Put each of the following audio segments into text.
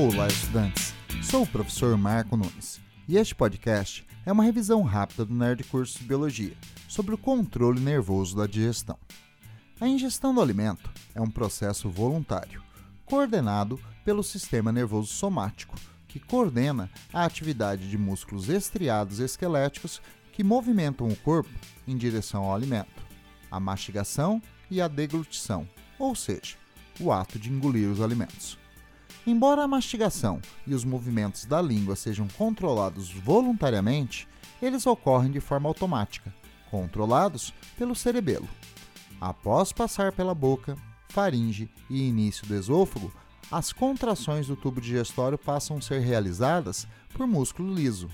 Olá, estudantes! Sou o professor Marco Nunes e este podcast é uma revisão rápida do Nerd Curso de Biologia sobre o controle nervoso da digestão. A ingestão do alimento é um processo voluntário, coordenado pelo sistema nervoso somático, que coordena a atividade de músculos estriados esqueléticos que movimentam o corpo em direção ao alimento, a mastigação e a deglutição, ou seja, o ato de engolir os alimentos. Embora a mastigação e os movimentos da língua sejam controlados voluntariamente, eles ocorrem de forma automática, controlados pelo cerebelo. Após passar pela boca, faringe e início do esôfago, as contrações do tubo digestório passam a ser realizadas por músculo liso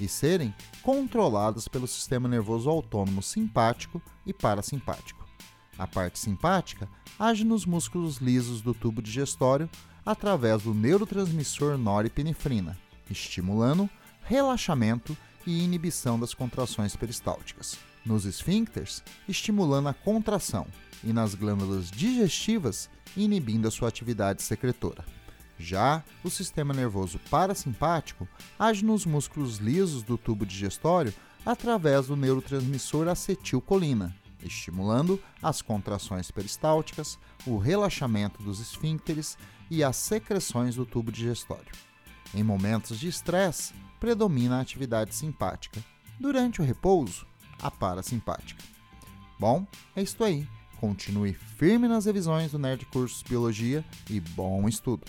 e serem controladas pelo sistema nervoso autônomo simpático e parasimpático. A parte simpática age nos músculos lisos do tubo digestório através do neurotransmissor norepinefrina, estimulando relaxamento e inibição das contrações peristálticas. Nos esfíncteres, estimulando a contração e nas glândulas digestivas, inibindo a sua atividade secretora. Já o sistema nervoso parasimpático age nos músculos lisos do tubo digestório através do neurotransmissor acetilcolina, estimulando as contrações peristálticas, o relaxamento dos esfíncteres e as secreções do tubo digestório. Em momentos de estresse, predomina a atividade simpática. Durante o repouso, a parasimpática. Bom, é isso aí. Continue firme nas revisões do Nerd Cursos Biologia e bom estudo!